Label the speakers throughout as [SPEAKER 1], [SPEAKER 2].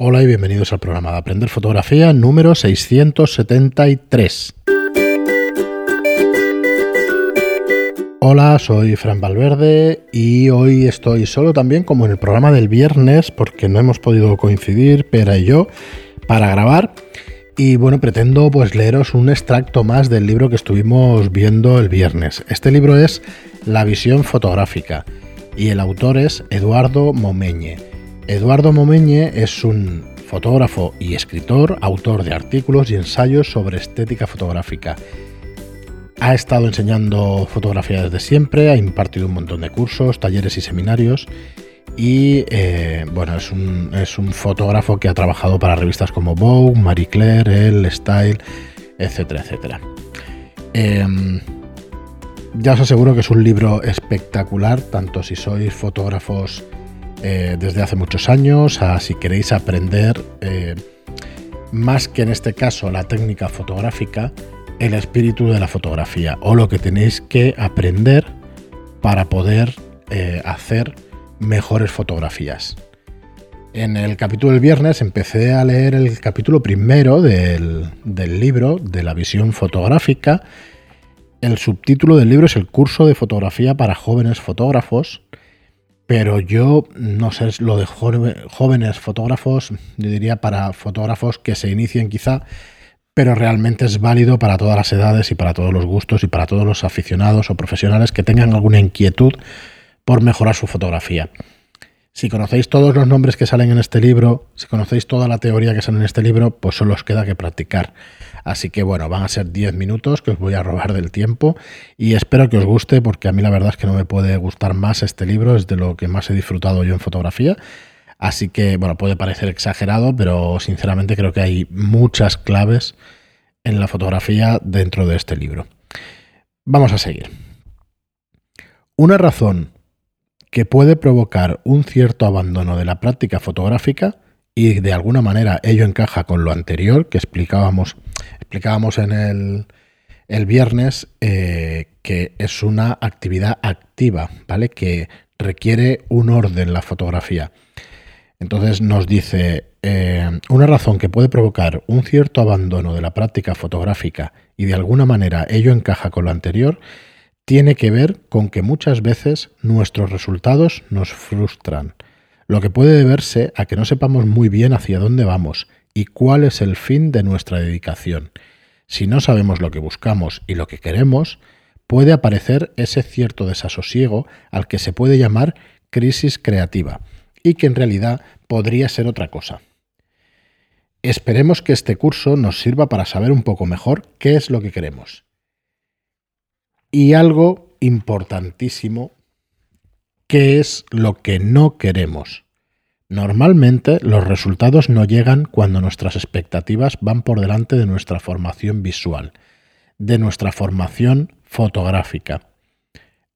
[SPEAKER 1] Hola y bienvenidos al programa de Aprender Fotografía número 673. Hola, soy Fran Valverde y hoy estoy solo también como en el programa del viernes porque no hemos podido coincidir, Pera y yo, para grabar. Y bueno, pretendo pues leeros un extracto más del libro que estuvimos viendo el viernes. Este libro es La visión fotográfica y el autor es Eduardo Momeñe. Eduardo Momeñe es un fotógrafo y escritor, autor de artículos y ensayos sobre estética fotográfica. Ha estado enseñando fotografía desde siempre, ha impartido un montón de cursos, talleres y seminarios y eh, bueno, es un, es un, fotógrafo que ha trabajado para revistas como Vogue, Marie Claire, Elle, Style, etcétera, etcétera. Em, ya os aseguro que es un libro espectacular, tanto si sois fotógrafos eh, desde hace muchos años, si queréis aprender eh, más que en este caso la técnica fotográfica, el espíritu de la fotografía o lo que tenéis que aprender para poder eh, hacer mejores fotografías. En el capítulo del viernes empecé a leer el capítulo primero del, del libro de la visión fotográfica. El subtítulo del libro es el curso de fotografía para jóvenes fotógrafos pero yo no sé, lo de jóvenes fotógrafos, yo diría para fotógrafos que se inicien quizá, pero realmente es válido para todas las edades y para todos los gustos y para todos los aficionados o profesionales que tengan alguna inquietud por mejorar su fotografía. Si conocéis todos los nombres que salen en este libro, si conocéis toda la teoría que sale en este libro, pues solo os queda que practicar. Así que bueno, van a ser 10 minutos que os voy a robar del tiempo y espero que os guste porque a mí la verdad es que no me puede gustar más este libro, es de lo que más he disfrutado yo en fotografía. Así que bueno, puede parecer exagerado, pero sinceramente creo que hay muchas claves en la fotografía dentro de este libro. Vamos a seguir. Una razón que puede provocar un cierto abandono de la práctica fotográfica y de alguna manera ello encaja con lo anterior que explicábamos, explicábamos en el, el viernes, eh, que es una actividad activa, ¿vale? Que requiere un orden la fotografía. Entonces nos dice, eh, una razón que puede provocar un cierto abandono de la práctica fotográfica y de alguna manera ello encaja con lo anterior tiene que ver con que muchas veces nuestros resultados nos frustran, lo que puede deberse a que no sepamos muy bien hacia dónde vamos y cuál es el fin de nuestra dedicación. Si no sabemos lo que buscamos y lo que queremos, puede aparecer ese cierto desasosiego al que se puede llamar crisis creativa y que en realidad podría ser otra cosa. Esperemos que este curso nos sirva para saber un poco mejor qué es lo que queremos y algo importantísimo, ¿qué es lo que no queremos? Normalmente los resultados no llegan cuando nuestras expectativas van por delante de nuestra formación visual, de nuestra formación fotográfica.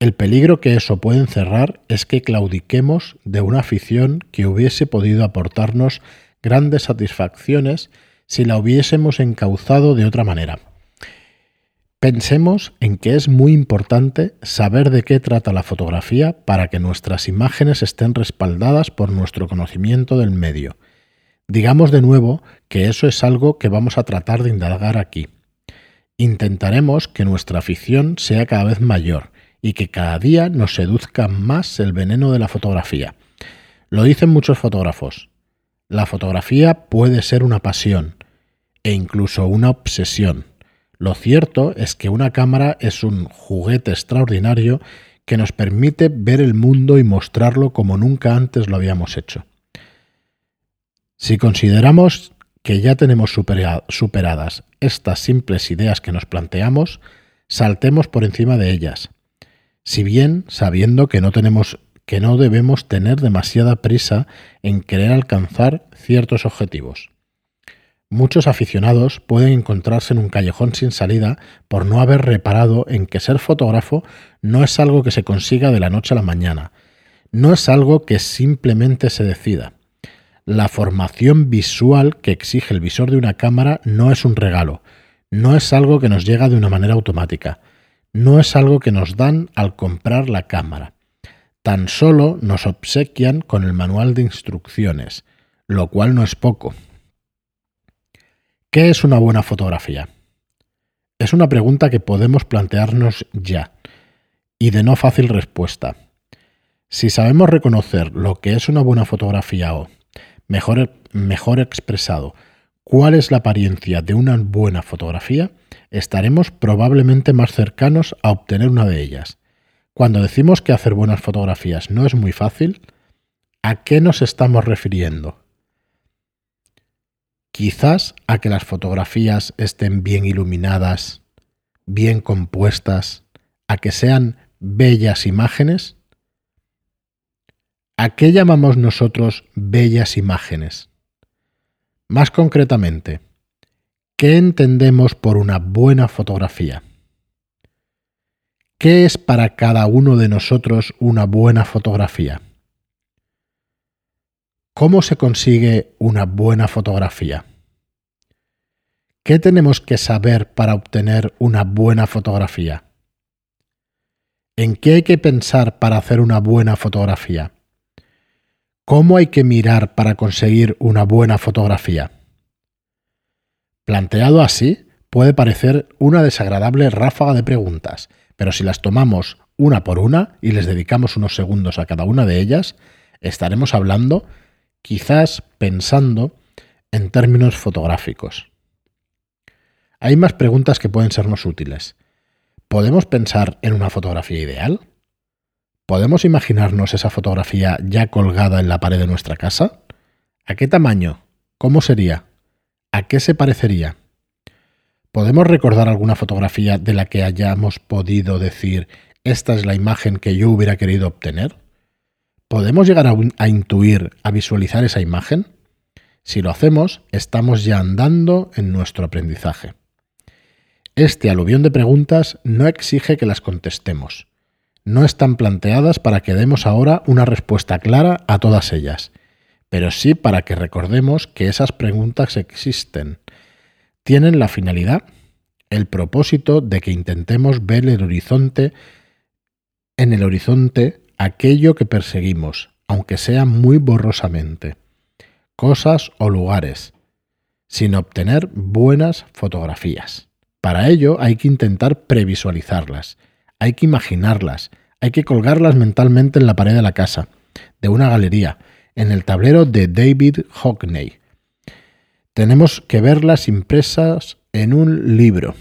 [SPEAKER 1] El peligro que eso puede encerrar es que claudiquemos de una afición que hubiese podido aportarnos grandes satisfacciones si la hubiésemos encauzado de otra manera. Pensemos en que es muy importante saber de qué trata la fotografía para que nuestras imágenes estén respaldadas por nuestro conocimiento del medio. Digamos de nuevo que eso es algo que vamos a tratar de indagar aquí. Intentaremos que nuestra afición sea cada vez mayor y que cada día nos seduzca más el veneno de la fotografía. Lo dicen muchos fotógrafos. La fotografía puede ser una pasión e incluso una obsesión lo cierto es que una cámara es un juguete extraordinario que nos permite ver el mundo y mostrarlo como nunca antes lo habíamos hecho. Si consideramos que ya tenemos superadas estas simples ideas que nos planteamos, saltemos por encima de ellas. Si bien sabiendo que no tenemos que no debemos tener demasiada prisa en querer alcanzar ciertos objetivos. Muchos aficionados pueden encontrarse en un callejón sin salida por no haber reparado en que ser fotógrafo no es algo que se consiga de la noche a la mañana, no es algo que simplemente se decida. La formación visual que exige el visor de una cámara no es un regalo, no es algo que nos llega de una manera automática, no es algo que nos dan al comprar la cámara. Tan solo nos obsequian con el manual de instrucciones, lo cual no es poco. ¿Qué es una buena fotografía? Es una pregunta que podemos plantearnos ya, y de no fácil respuesta. Si sabemos reconocer lo que es una buena fotografía o, mejor, expresado, cuál es la apariencia de una buena fotografía, estaremos probablemente más cercanos a obtener una de ellas. Cuando decimos que hacer buenas fotografías no es muy fácil, ¿a qué nos estamos refiriendo? Quizás a que las fotografías estén bien iluminadas, bien compuestas, a que sean bellas imágenes. ¿A qué llamamos nosotros bellas imágenes? Más concretamente, ¿qué entendemos por una buena fotografía? ¿Qué es para cada uno de nosotros una buena fotografía? ¿Cómo se consigue una buena fotografía? ¿Qué tenemos que saber para obtener una buena fotografía? ¿En qué hay que pensar para hacer una buena fotografía? ¿Cómo hay que mirar para conseguir una buena fotografía? Planteado así, puede parecer una desagradable ráfaga de preguntas, pero si las tomamos una por una y les dedicamos unos segundos a cada una de ellas, estaremos hablando, quizás pensando, en términos fotográficos. Hay más preguntas que pueden sernos útiles. ¿Podemos pensar en una fotografía ideal? ¿Podemos imaginarnos esa fotografía ya colgada en la pared de nuestra casa? ¿A qué tamaño? ¿Cómo sería? ¿A qué se parecería? ¿Podemos recordar alguna fotografía de la que hayamos podido decir esta es la imagen que yo hubiera querido obtener? ¿Podemos llegar a, a, intuir, a visualizar esa imagen? Si lo hacemos, estamos ya andando en nuestro aprendizaje. Este aluvión de preguntas no exige que las contestemos. No están planteadas para que demos ahora una respuesta clara a todas ellas, pero sí para que recordemos que esas preguntas existen. Tienen la finalidad, el propósito de que intentemos ver el horizonte, en el horizonte aquello que perseguimos, aunque sea muy borrosamente, cosas o lugares, sin obtener buenas fotografías. Para ello hay que intentar previsualizarlas, hay que imaginarlas, hay que colgarlas mentalmente en la pared de la casa, de una galería, en el tablero de David Hockney. Tenemos que verlas impresas en un libro,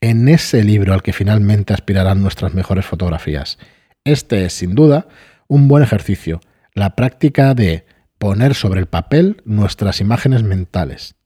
[SPEAKER 1] en ese libro al que finalmente aspirarán nuestras mejores fotografías. Este es, sin duda, un buen ejercicio, la práctica de poner sobre el papel nuestras imágenes mentales.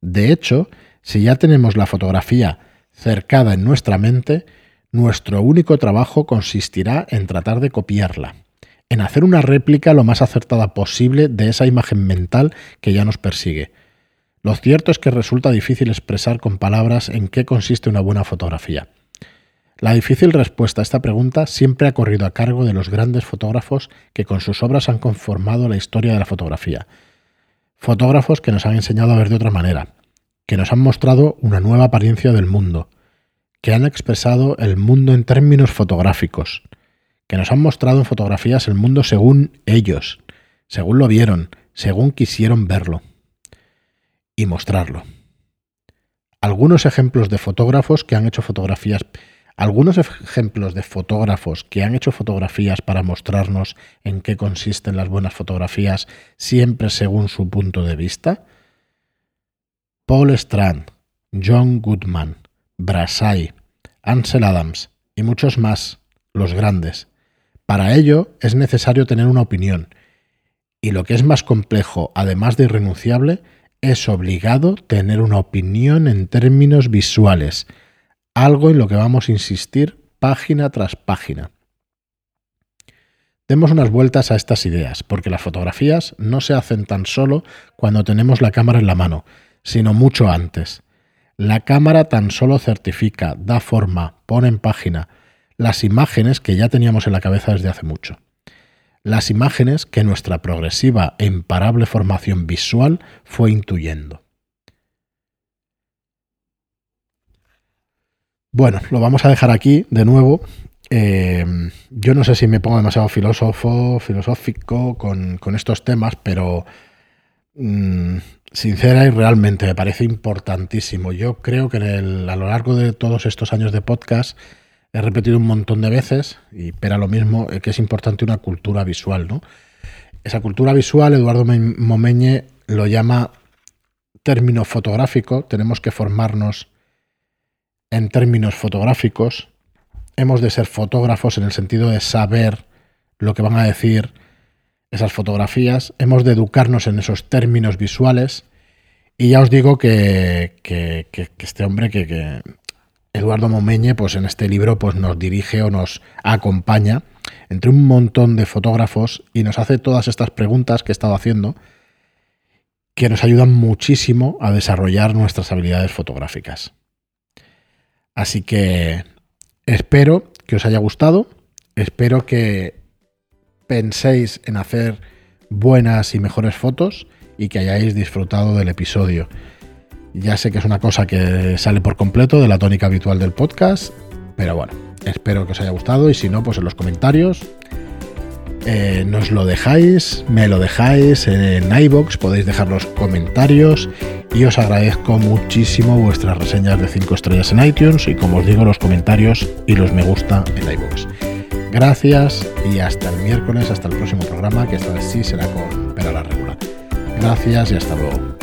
[SPEAKER 1] De hecho, si ya tenemos la fotografía cercada en nuestra mente, nuestro único trabajo consistirá en tratar de copiarla, en hacer una réplica lo más acertada posible de esa imagen mental que ya nos persigue. Lo cierto es que resulta difícil expresar con palabras en qué consiste una buena fotografía. La difícil respuesta a esta pregunta siempre ha corrido a cargo de los grandes fotógrafos que con sus obras han conformado la historia de la fotografía. Fotógrafos que nos han enseñado a ver de otra manera, que nos han mostrado una nueva apariencia del mundo, que han expresado el mundo en términos fotográficos, que nos han mostrado en fotografías el mundo según ellos, según lo vieron, según quisieron verlo y mostrarlo. Algunos ejemplos de fotógrafos que han hecho fotografías, algunos ejemplos de fotógrafos que han hecho fotografías para mostrarnos en qué consisten las buenas fotografías siempre según su punto de vista, Paul Strand, John Goodman, Brassai, Ansel Adams y muchos más, los grandes. Para ello es necesario tener una opinión, y lo que es más complejo, además de irrenunciable, es obligado tener una opinión en términos visuales, algo en lo que vamos a insistir página tras página. Demos unas vueltas a estas ideas, porque las fotografías no se hacen tan solo cuando tenemos la cámara en la mano, sino mucho antes. La cámara tan solo certifica, da forma, pone en página las imágenes que ya teníamos en la cabeza desde hace mucho. Las imágenes que nuestra progresiva e imparable formación visual fue intuyendo. Bueno, lo vamos a dejar aquí de nuevo. Eh, yo no sé si me pongo demasiado filósofo, filosófico con, con estos temas, pero mm, sincera y realmente me parece importantísimo. Yo creo que a lo largo de todos estos años de podcast he repetido un montón de veces, y pero lo mismo, eh, que es importante una cultura visual, ¿no? Esa cultura visual, Eduardo Momeñe lo llama término fotográfico, tenemos que formarnos en términos fotográficos, hemos de ser fotógrafos en el sentido de saber lo que van a decir esas fotografías, hemos de educarnos en esos términos visuales y ya os digo que, este hombre, que, Eduardo Momeñe, pues en este libro pues nos dirige o nos acompaña entre un montón de fotógrafos y nos hace todas estas preguntas que he estado haciendo que nos ayudan muchísimo a desarrollar nuestras habilidades fotográficas. Así que espero que os haya gustado, espero que penséis en hacer buenas y mejores fotos y que hayáis disfrutado del episodio. Ya sé que es una cosa que sale por completo de la tónica habitual del podcast, pero bueno, espero que os haya gustado y si no, pues en los comentarios eh, nos lo dejáis, me lo dejáis en iBox, podéis dejar los comentarios y os agradezco muchísimo vuestras reseñas de 5 estrellas en iTunes y como os digo los comentarios y los me gusta en iBox. Gracias y hasta el miércoles, hasta el próximo programa, que esta vez sí será con la regular. Gracias y hasta luego.